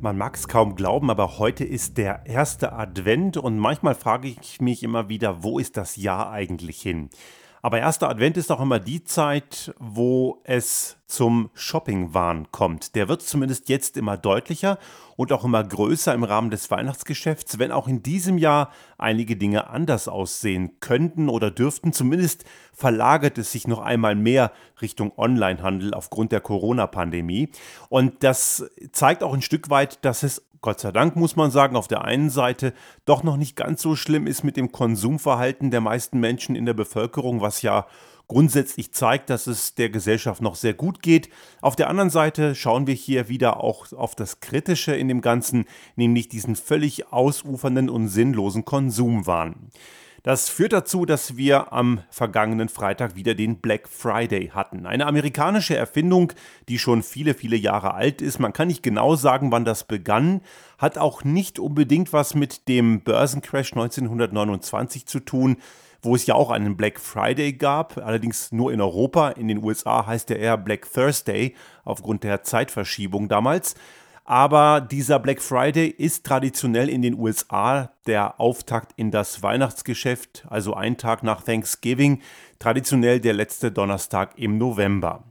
Man mag es kaum glauben, aber heute ist der erste Advent und manchmal frage ich mich immer wieder, wo ist das Jahr eigentlich hin? Aber erster Advent ist auch immer die Zeit, wo es zum Shopping-Wahn kommt. Der wird zumindest jetzt immer deutlicher und auch immer größer im Rahmen des Weihnachtsgeschäfts, wenn auch in diesem Jahr einige Dinge anders aussehen könnten oder dürften. Zumindest verlagert es sich noch einmal mehr Richtung Onlinehandel aufgrund der Corona-Pandemie. Und das zeigt auch ein Stück weit, dass es Gott sei Dank muss man sagen, auf der einen Seite doch noch nicht ganz so schlimm ist mit dem Konsumverhalten der meisten Menschen in der Bevölkerung, was ja grundsätzlich zeigt, dass es der Gesellschaft noch sehr gut geht. Auf der anderen Seite schauen wir hier wieder auch auf das Kritische in dem Ganzen, nämlich diesen völlig ausufernden und sinnlosen Konsumwahn. Das führt dazu, dass wir am vergangenen Freitag wieder den Black Friday hatten. Eine amerikanische Erfindung, die schon viele, viele Jahre alt ist. Man kann nicht genau sagen, wann das begann, hat auch nicht unbedingt was mit dem Börsencrash 1929 zu tun wo es ja auch einen Black Friday gab, allerdings nur in Europa. In den USA heißt er eher Black Thursday aufgrund der Zeitverschiebung damals. Aber dieser Black Friday ist traditionell in den USA der Auftakt in das Weihnachtsgeschäft, also ein Tag nach Thanksgiving, traditionell der letzte Donnerstag im November.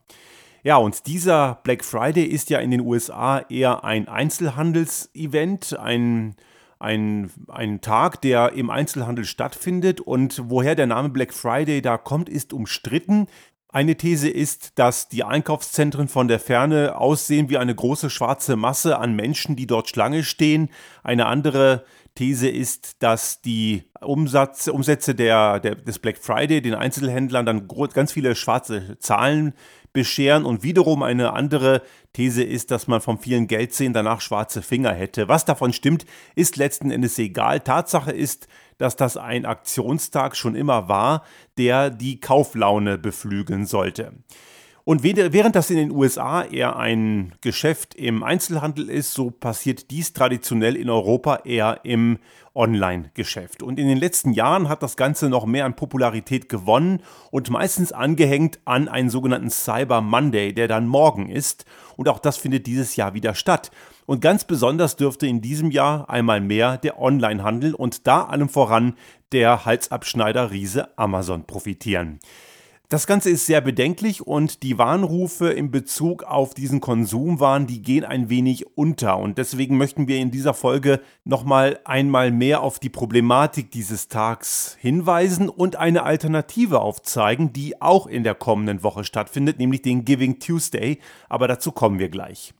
Ja, und dieser Black Friday ist ja in den USA eher ein Einzelhandelsevent, ein, ein, ein Tag, der im Einzelhandel stattfindet. Und woher der Name Black Friday da kommt, ist umstritten. Eine These ist, dass die Einkaufszentren von der Ferne aussehen wie eine große schwarze Masse an Menschen, die dort Schlange stehen. Eine andere These ist, dass die Umsatz, Umsätze der, der, des Black Friday den Einzelhändlern dann ganz viele schwarze Zahlen bescheren und wiederum eine andere These ist, dass man vom vielen Geldsehen danach schwarze Finger hätte. Was davon stimmt, ist letzten Endes egal. Tatsache ist, dass das ein Aktionstag schon immer war, der die Kauflaune beflügeln sollte. Und während das in den USA eher ein Geschäft im Einzelhandel ist, so passiert dies traditionell in Europa eher im Online-Geschäft. Und in den letzten Jahren hat das Ganze noch mehr an Popularität gewonnen und meistens angehängt an einen sogenannten Cyber Monday, der dann morgen ist. Und auch das findet dieses Jahr wieder statt. Und ganz besonders dürfte in diesem Jahr einmal mehr der Onlinehandel und da allem voran der Halsabschneider Riese Amazon profitieren. Das Ganze ist sehr bedenklich und die Warnrufe in Bezug auf diesen Konsumwahn, die gehen ein wenig unter. Und deswegen möchten wir in dieser Folge nochmal einmal mehr auf die Problematik dieses Tags hinweisen und eine Alternative aufzeigen, die auch in der kommenden Woche stattfindet, nämlich den Giving Tuesday. Aber dazu kommen wir gleich.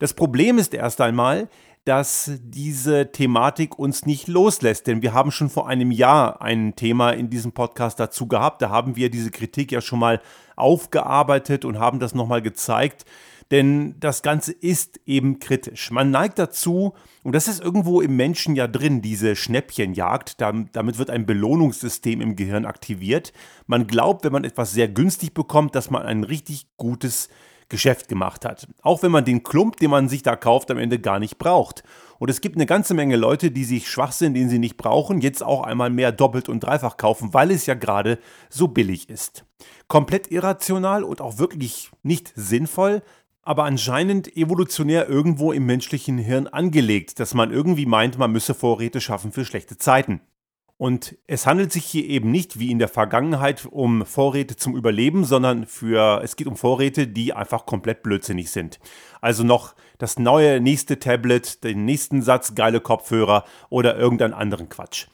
Das Problem ist erst einmal, dass diese Thematik uns nicht loslässt. Denn wir haben schon vor einem Jahr ein Thema in diesem Podcast dazu gehabt. Da haben wir diese Kritik ja schon mal aufgearbeitet und haben das nochmal gezeigt. Denn das Ganze ist eben kritisch. Man neigt dazu, und das ist irgendwo im Menschen ja drin, diese Schnäppchenjagd. Damit wird ein Belohnungssystem im Gehirn aktiviert. Man glaubt, wenn man etwas sehr günstig bekommt, dass man ein richtig gutes Geschäft gemacht hat. Auch wenn man den Klump, den man sich da kauft, am Ende gar nicht braucht. Und es gibt eine ganze Menge Leute, die sich Schwachsinn, den sie nicht brauchen, jetzt auch einmal mehr doppelt und dreifach kaufen, weil es ja gerade so billig ist. Komplett irrational und auch wirklich nicht sinnvoll, aber anscheinend evolutionär irgendwo im menschlichen Hirn angelegt, dass man irgendwie meint, man müsse Vorräte schaffen für schlechte Zeiten. Und es handelt sich hier eben nicht wie in der Vergangenheit um Vorräte zum Überleben, sondern für, es geht um Vorräte, die einfach komplett blödsinnig sind. Also noch das neue nächste Tablet, den nächsten Satz geile Kopfhörer oder irgendeinen anderen Quatsch.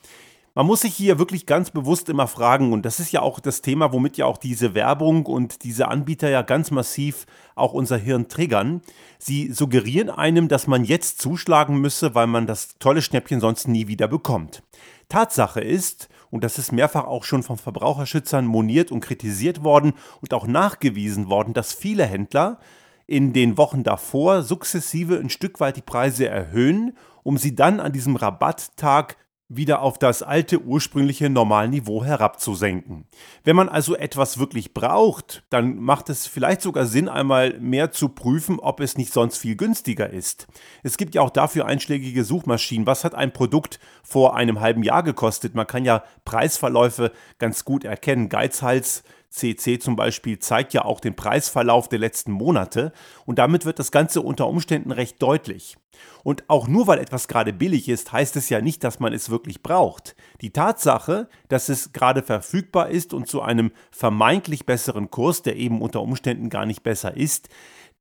Man muss sich hier wirklich ganz bewusst immer fragen, und das ist ja auch das Thema, womit ja auch diese Werbung und diese Anbieter ja ganz massiv auch unser Hirn triggern. Sie suggerieren einem, dass man jetzt zuschlagen müsse, weil man das tolle Schnäppchen sonst nie wieder bekommt. Tatsache ist, und das ist mehrfach auch schon von Verbraucherschützern moniert und kritisiert worden und auch nachgewiesen worden, dass viele Händler in den Wochen davor sukzessive ein Stück weit die Preise erhöhen, um sie dann an diesem Rabatttag wieder auf das alte ursprüngliche Normalniveau herabzusenken. Wenn man also etwas wirklich braucht, dann macht es vielleicht sogar Sinn, einmal mehr zu prüfen, ob es nicht sonst viel günstiger ist. Es gibt ja auch dafür einschlägige Suchmaschinen. Was hat ein Produkt vor einem halben Jahr gekostet? Man kann ja Preisverläufe ganz gut erkennen. Geizhals IPCC zum Beispiel zeigt ja auch den Preisverlauf der letzten Monate und damit wird das Ganze unter Umständen recht deutlich. Und auch nur weil etwas gerade billig ist, heißt es ja nicht, dass man es wirklich braucht. Die Tatsache, dass es gerade verfügbar ist und zu einem vermeintlich besseren Kurs, der eben unter Umständen gar nicht besser ist,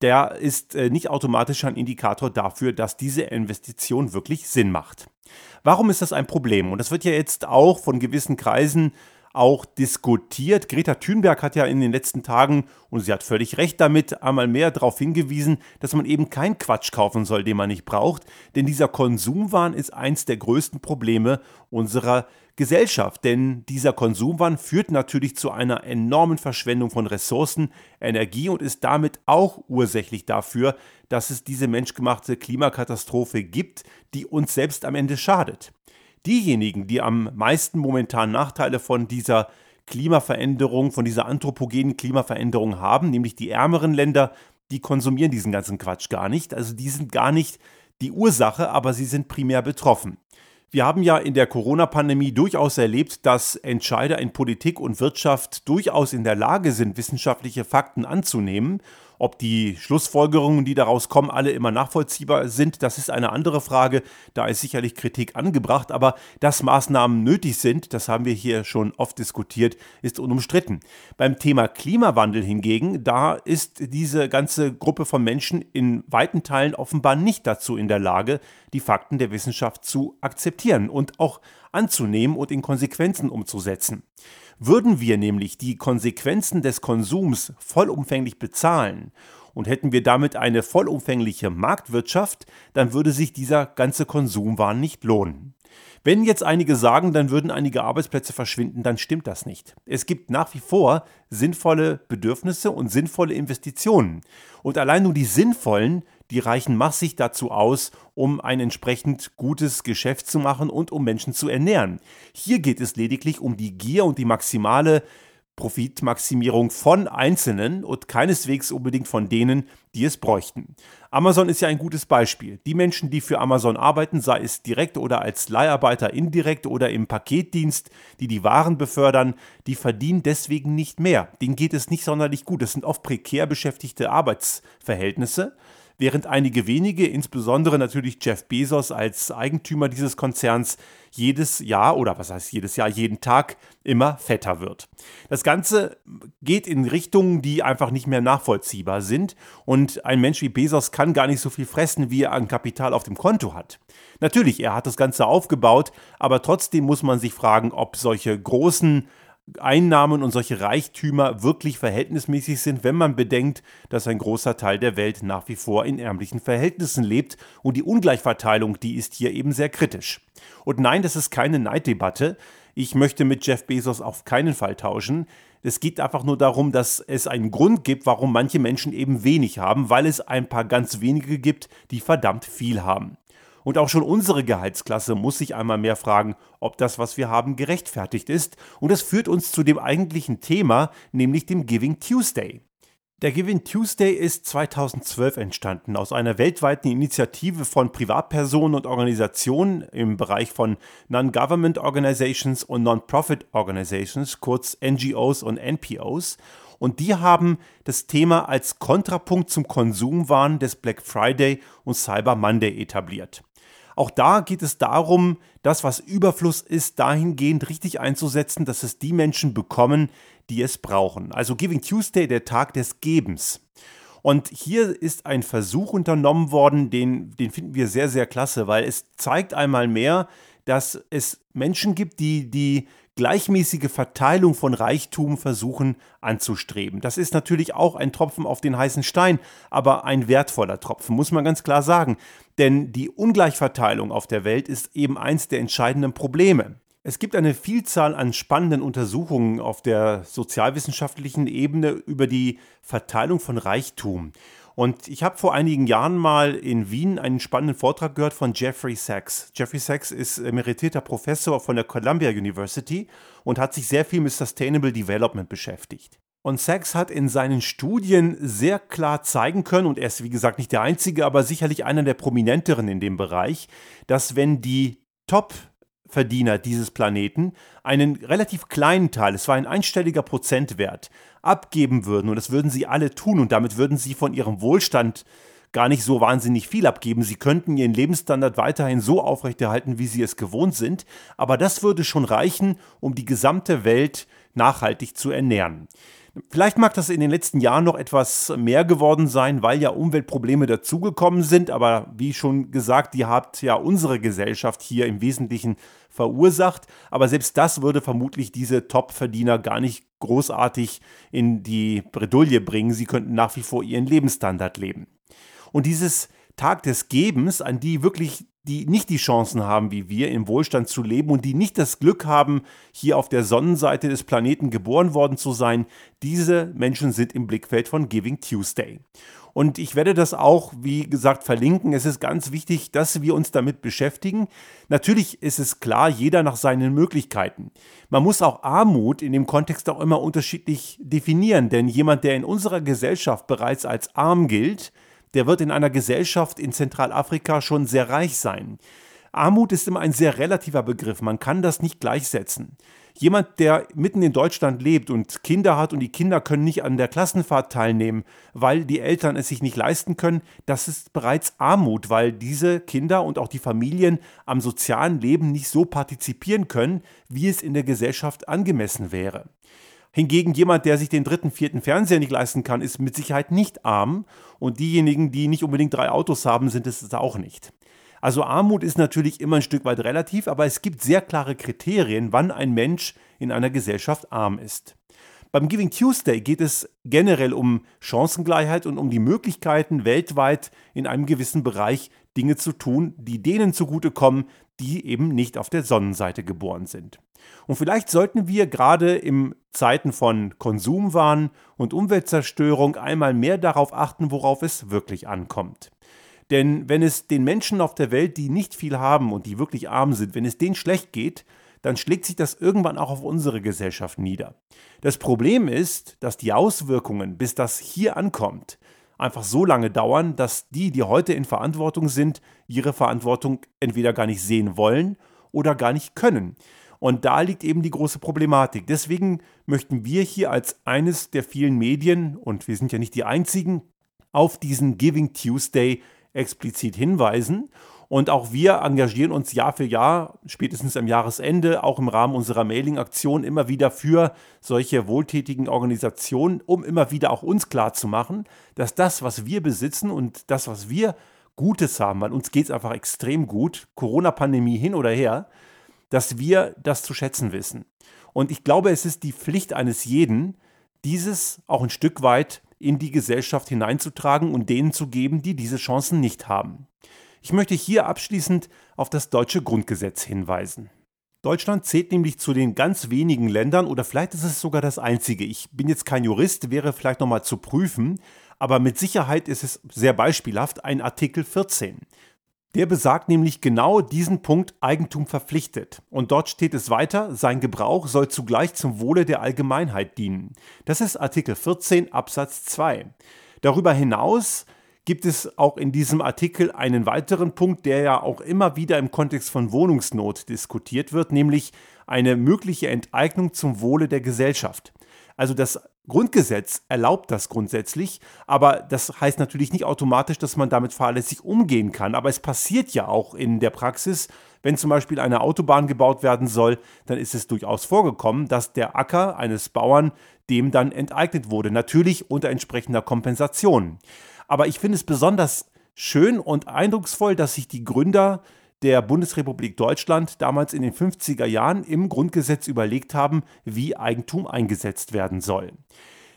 der ist äh, nicht automatisch ein Indikator dafür, dass diese Investition wirklich Sinn macht. Warum ist das ein Problem? Und das wird ja jetzt auch von gewissen Kreisen auch diskutiert. Greta Thunberg hat ja in den letzten Tagen, und sie hat völlig recht damit, einmal mehr darauf hingewiesen, dass man eben keinen Quatsch kaufen soll, den man nicht braucht. Denn dieser Konsumwahn ist eins der größten Probleme unserer Gesellschaft. Denn dieser Konsumwahn führt natürlich zu einer enormen Verschwendung von Ressourcen, Energie und ist damit auch ursächlich dafür, dass es diese menschgemachte Klimakatastrophe gibt, die uns selbst am Ende schadet. Diejenigen, die am meisten momentan Nachteile von dieser Klimaveränderung, von dieser anthropogenen Klimaveränderung haben, nämlich die ärmeren Länder, die konsumieren diesen ganzen Quatsch gar nicht. Also die sind gar nicht die Ursache, aber sie sind primär betroffen. Wir haben ja in der Corona-Pandemie durchaus erlebt, dass Entscheider in Politik und Wirtschaft durchaus in der Lage sind, wissenschaftliche Fakten anzunehmen ob die Schlussfolgerungen, die daraus kommen, alle immer nachvollziehbar sind, das ist eine andere Frage. Da ist sicherlich Kritik angebracht, aber dass Maßnahmen nötig sind, das haben wir hier schon oft diskutiert, ist unumstritten. Beim Thema Klimawandel hingegen, da ist diese ganze Gruppe von Menschen in weiten Teilen offenbar nicht dazu in der Lage, die Fakten der Wissenschaft zu akzeptieren und auch anzunehmen und in Konsequenzen umzusetzen. Würden wir nämlich die Konsequenzen des Konsums vollumfänglich bezahlen und hätten wir damit eine vollumfängliche Marktwirtschaft, dann würde sich dieser ganze Konsumwahn nicht lohnen. Wenn jetzt einige sagen, dann würden einige Arbeitsplätze verschwinden, dann stimmt das nicht. Es gibt nach wie vor sinnvolle Bedürfnisse und sinnvolle Investitionen. Und allein nur die sinnvollen die reichen massig dazu aus, um ein entsprechend gutes Geschäft zu machen und um Menschen zu ernähren. Hier geht es lediglich um die Gier und die maximale Profitmaximierung von Einzelnen und keineswegs unbedingt von denen, die es bräuchten. Amazon ist ja ein gutes Beispiel. Die Menschen, die für Amazon arbeiten, sei es direkt oder als Leiharbeiter indirekt oder im Paketdienst, die die Waren befördern, die verdienen deswegen nicht mehr. Denen geht es nicht sonderlich gut. Das sind oft prekär beschäftigte Arbeitsverhältnisse während einige wenige, insbesondere natürlich Jeff Bezos als Eigentümer dieses Konzerns, jedes Jahr oder was heißt jedes Jahr, jeden Tag immer fetter wird. Das Ganze geht in Richtungen, die einfach nicht mehr nachvollziehbar sind und ein Mensch wie Bezos kann gar nicht so viel fressen, wie er an Kapital auf dem Konto hat. Natürlich, er hat das Ganze aufgebaut, aber trotzdem muss man sich fragen, ob solche großen Einnahmen und solche Reichtümer wirklich verhältnismäßig sind, wenn man bedenkt, dass ein großer Teil der Welt nach wie vor in ärmlichen Verhältnissen lebt und die Ungleichverteilung, die ist hier eben sehr kritisch. Und nein, das ist keine Neiddebatte. Ich möchte mit Jeff Bezos auf keinen Fall tauschen. Es geht einfach nur darum, dass es einen Grund gibt, warum manche Menschen eben wenig haben, weil es ein paar ganz wenige gibt, die verdammt viel haben. Und auch schon unsere Gehaltsklasse muss sich einmal mehr fragen, ob das, was wir haben, gerechtfertigt ist. Und das führt uns zu dem eigentlichen Thema, nämlich dem Giving Tuesday. Der Giving Tuesday ist 2012 entstanden aus einer weltweiten Initiative von Privatpersonen und Organisationen im Bereich von Non-Government Organizations und Non-Profit Organizations, kurz NGOs und NPOs. Und die haben das Thema als Kontrapunkt zum Konsumwahn des Black Friday und Cyber Monday etabliert. Auch da geht es darum, das, was Überfluss ist, dahingehend richtig einzusetzen, dass es die Menschen bekommen, die es brauchen. Also Giving Tuesday, der Tag des Gebens. Und hier ist ein Versuch unternommen worden, den, den finden wir sehr, sehr klasse, weil es zeigt einmal mehr, dass es Menschen gibt, die die gleichmäßige Verteilung von Reichtum versuchen anzustreben. Das ist natürlich auch ein Tropfen auf den heißen Stein, aber ein wertvoller Tropfen, muss man ganz klar sagen. Denn die Ungleichverteilung auf der Welt ist eben eins der entscheidenden Probleme. Es gibt eine Vielzahl an spannenden Untersuchungen auf der sozialwissenschaftlichen Ebene über die Verteilung von Reichtum. Und ich habe vor einigen Jahren mal in Wien einen spannenden Vortrag gehört von Jeffrey Sachs. Jeffrey Sachs ist emeritierter Professor von der Columbia University und hat sich sehr viel mit Sustainable Development beschäftigt. Und Sachs hat in seinen Studien sehr klar zeigen können, und er ist wie gesagt nicht der Einzige, aber sicherlich einer der prominenteren in dem Bereich, dass wenn die Top Top-Verdiener dieses Planeten einen relativ kleinen Teil, es war ein einstelliger Prozentwert, abgeben würden, und das würden sie alle tun, und damit würden sie von ihrem Wohlstand gar nicht so wahnsinnig viel abgeben. Sie könnten ihren Lebensstandard weiterhin so aufrechterhalten, wie sie es gewohnt sind, aber das würde schon reichen, um die gesamte Welt nachhaltig zu ernähren. Vielleicht mag das in den letzten Jahren noch etwas mehr geworden sein, weil ja Umweltprobleme dazugekommen sind, aber wie schon gesagt, die hat ja unsere Gesellschaft hier im Wesentlichen verursacht. Aber selbst das würde vermutlich diese Top-Verdiener gar nicht großartig in die Bredouille bringen. Sie könnten nach wie vor ihren Lebensstandard leben. Und dieses Tag des Gebens, an die wirklich die nicht die Chancen haben wie wir, im Wohlstand zu leben und die nicht das Glück haben, hier auf der Sonnenseite des Planeten geboren worden zu sein, diese Menschen sind im Blickfeld von Giving Tuesday. Und ich werde das auch, wie gesagt, verlinken. Es ist ganz wichtig, dass wir uns damit beschäftigen. Natürlich ist es klar, jeder nach seinen Möglichkeiten. Man muss auch Armut in dem Kontext auch immer unterschiedlich definieren, denn jemand, der in unserer Gesellschaft bereits als arm gilt, der wird in einer Gesellschaft in Zentralafrika schon sehr reich sein. Armut ist immer ein sehr relativer Begriff, man kann das nicht gleichsetzen. Jemand, der mitten in Deutschland lebt und Kinder hat und die Kinder können nicht an der Klassenfahrt teilnehmen, weil die Eltern es sich nicht leisten können, das ist bereits Armut, weil diese Kinder und auch die Familien am sozialen Leben nicht so partizipieren können, wie es in der Gesellschaft angemessen wäre. Hingegen jemand, der sich den dritten, vierten Fernseher nicht leisten kann, ist mit Sicherheit nicht arm. Und diejenigen, die nicht unbedingt drei Autos haben, sind es auch nicht. Also Armut ist natürlich immer ein Stück weit relativ, aber es gibt sehr klare Kriterien, wann ein Mensch in einer Gesellschaft arm ist. Beim Giving Tuesday geht es generell um Chancengleichheit und um die Möglichkeiten, weltweit in einem gewissen Bereich Dinge zu tun, die denen zugutekommen, die eben nicht auf der Sonnenseite geboren sind. Und vielleicht sollten wir gerade in Zeiten von Konsumwahn und Umweltzerstörung einmal mehr darauf achten, worauf es wirklich ankommt. Denn wenn es den Menschen auf der Welt, die nicht viel haben und die wirklich arm sind, wenn es denen schlecht geht, dann schlägt sich das irgendwann auch auf unsere Gesellschaft nieder. Das Problem ist, dass die Auswirkungen, bis das hier ankommt, einfach so lange dauern, dass die, die heute in Verantwortung sind, ihre Verantwortung entweder gar nicht sehen wollen oder gar nicht können. Und da liegt eben die große Problematik. Deswegen möchten wir hier als eines der vielen Medien, und wir sind ja nicht die einzigen, auf diesen Giving Tuesday explizit hinweisen. Und auch wir engagieren uns Jahr für Jahr, spätestens am Jahresende, auch im Rahmen unserer Mailing-Aktion immer wieder für solche wohltätigen Organisationen, um immer wieder auch uns klarzumachen, dass das, was wir besitzen und das, was wir Gutes haben, weil uns geht es einfach extrem gut, Corona-Pandemie hin oder her, dass wir das zu schätzen wissen. Und ich glaube, es ist die Pflicht eines jeden, dieses auch ein Stück weit in die Gesellschaft hineinzutragen und denen zu geben, die diese Chancen nicht haben. Ich möchte hier abschließend auf das deutsche Grundgesetz hinweisen. Deutschland zählt nämlich zu den ganz wenigen Ländern oder vielleicht ist es sogar das einzige. Ich bin jetzt kein Jurist, wäre vielleicht nochmal zu prüfen, aber mit Sicherheit ist es sehr beispielhaft ein Artikel 14. Der besagt nämlich genau diesen Punkt Eigentum verpflichtet. Und dort steht es weiter, sein Gebrauch soll zugleich zum Wohle der Allgemeinheit dienen. Das ist Artikel 14 Absatz 2. Darüber hinaus gibt es auch in diesem Artikel einen weiteren Punkt, der ja auch immer wieder im Kontext von Wohnungsnot diskutiert wird, nämlich eine mögliche Enteignung zum Wohle der Gesellschaft. Also das Grundgesetz erlaubt das grundsätzlich, aber das heißt natürlich nicht automatisch, dass man damit fahrlässig umgehen kann. Aber es passiert ja auch in der Praxis, wenn zum Beispiel eine Autobahn gebaut werden soll, dann ist es durchaus vorgekommen, dass der Acker eines Bauern dem dann enteignet wurde. Natürlich unter entsprechender Kompensation. Aber ich finde es besonders schön und eindrucksvoll, dass sich die Gründer der Bundesrepublik Deutschland damals in den 50er Jahren im Grundgesetz überlegt haben, wie Eigentum eingesetzt werden soll.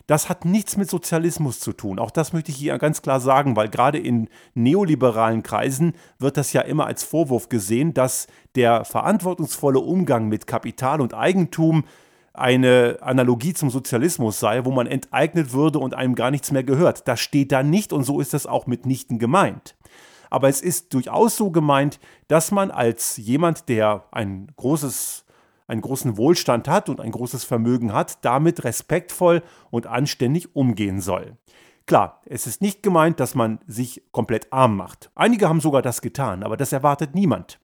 Das hat nichts mit Sozialismus zu tun. Auch das möchte ich hier ganz klar sagen, weil gerade in neoliberalen Kreisen wird das ja immer als Vorwurf gesehen, dass der verantwortungsvolle Umgang mit Kapital und Eigentum eine Analogie zum Sozialismus sei, wo man enteignet würde und einem gar nichts mehr gehört. Das steht da nicht und so ist das auch mitnichten gemeint aber es ist durchaus so gemeint, dass man als jemand, der ein großes einen großen Wohlstand hat und ein großes Vermögen hat, damit respektvoll und anständig umgehen soll. Klar, es ist nicht gemeint, dass man sich komplett arm macht. Einige haben sogar das getan, aber das erwartet niemand.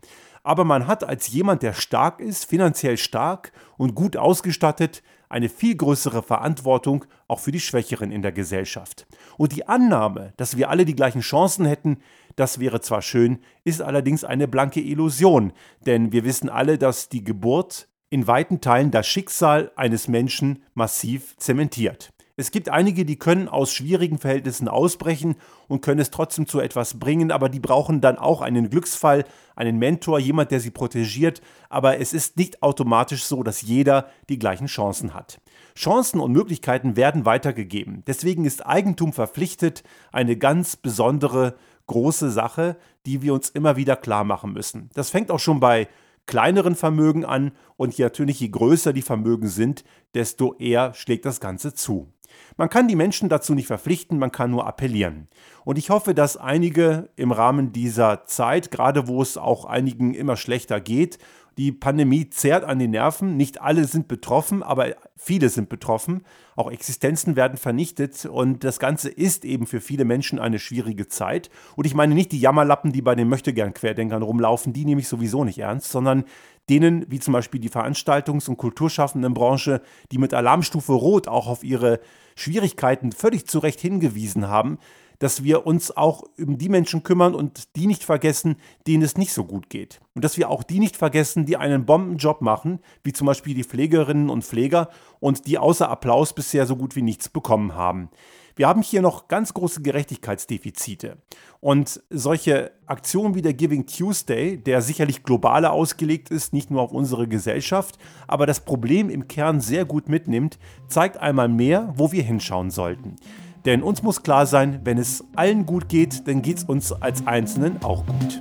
aber man hat als jemand, der stark ist, finanziell stark und gut ausgestattet, eine viel größere Verantwortung auch für die Schwächeren in der Gesellschaft. Und die Annahme, dass wir alle die gleichen Chancen hätten, das wäre zwar schön, ist allerdings eine blanke Illusion, denn wir wissen alle, dass die Geburt in weiten Teilen das Schicksal eines Menschen massiv zementiert. Es gibt einige, die können aus schwierigen Verhältnissen ausbrechen und können es trotzdem zu etwas bringen, aber die brauchen dann auch einen Glücksfall, einen Mentor, jemand, der sie protegiert. Aber es ist nicht automatisch so, dass jeder die gleichen Chancen hat. Chancen und Möglichkeiten werden weitergegeben. Deswegen ist Eigentum verpflichtet eine ganz besondere große Sache, die wir uns immer wieder klar machen müssen. Das fängt auch schon bei kleineren Vermögen an und natürlich je größer die Vermögen sind, desto eher schlägt das Ganze zu. Man kann die Menschen dazu nicht verpflichten, man kann nur appellieren. Und ich hoffe, dass einige im Rahmen dieser Zeit, gerade wo es auch einigen immer schlechter geht, die Pandemie zehrt an den Nerven. Nicht alle sind betroffen, aber viele sind betroffen. Auch Existenzen werden vernichtet und das Ganze ist eben für viele Menschen eine schwierige Zeit. Und ich meine nicht die Jammerlappen, die bei den Möchtegern-Querdenkern rumlaufen, die nehme ich sowieso nicht ernst, sondern denen, wie zum Beispiel die Veranstaltungs- und kulturschaffenden Branche, die mit Alarmstufe Rot auch auf ihre Schwierigkeiten völlig zu Recht hingewiesen haben, dass wir uns auch um die Menschen kümmern und die nicht vergessen, denen es nicht so gut geht. Und dass wir auch die nicht vergessen, die einen Bombenjob machen, wie zum Beispiel die Pflegerinnen und Pfleger und die außer Applaus bisher so gut wie nichts bekommen haben. Wir haben hier noch ganz große Gerechtigkeitsdefizite. Und solche Aktionen wie der Giving Tuesday, der sicherlich globaler ausgelegt ist, nicht nur auf unsere Gesellschaft, aber das Problem im Kern sehr gut mitnimmt, zeigt einmal mehr, wo wir hinschauen sollten. Denn uns muss klar sein, wenn es allen gut geht, dann geht es uns als Einzelnen auch gut.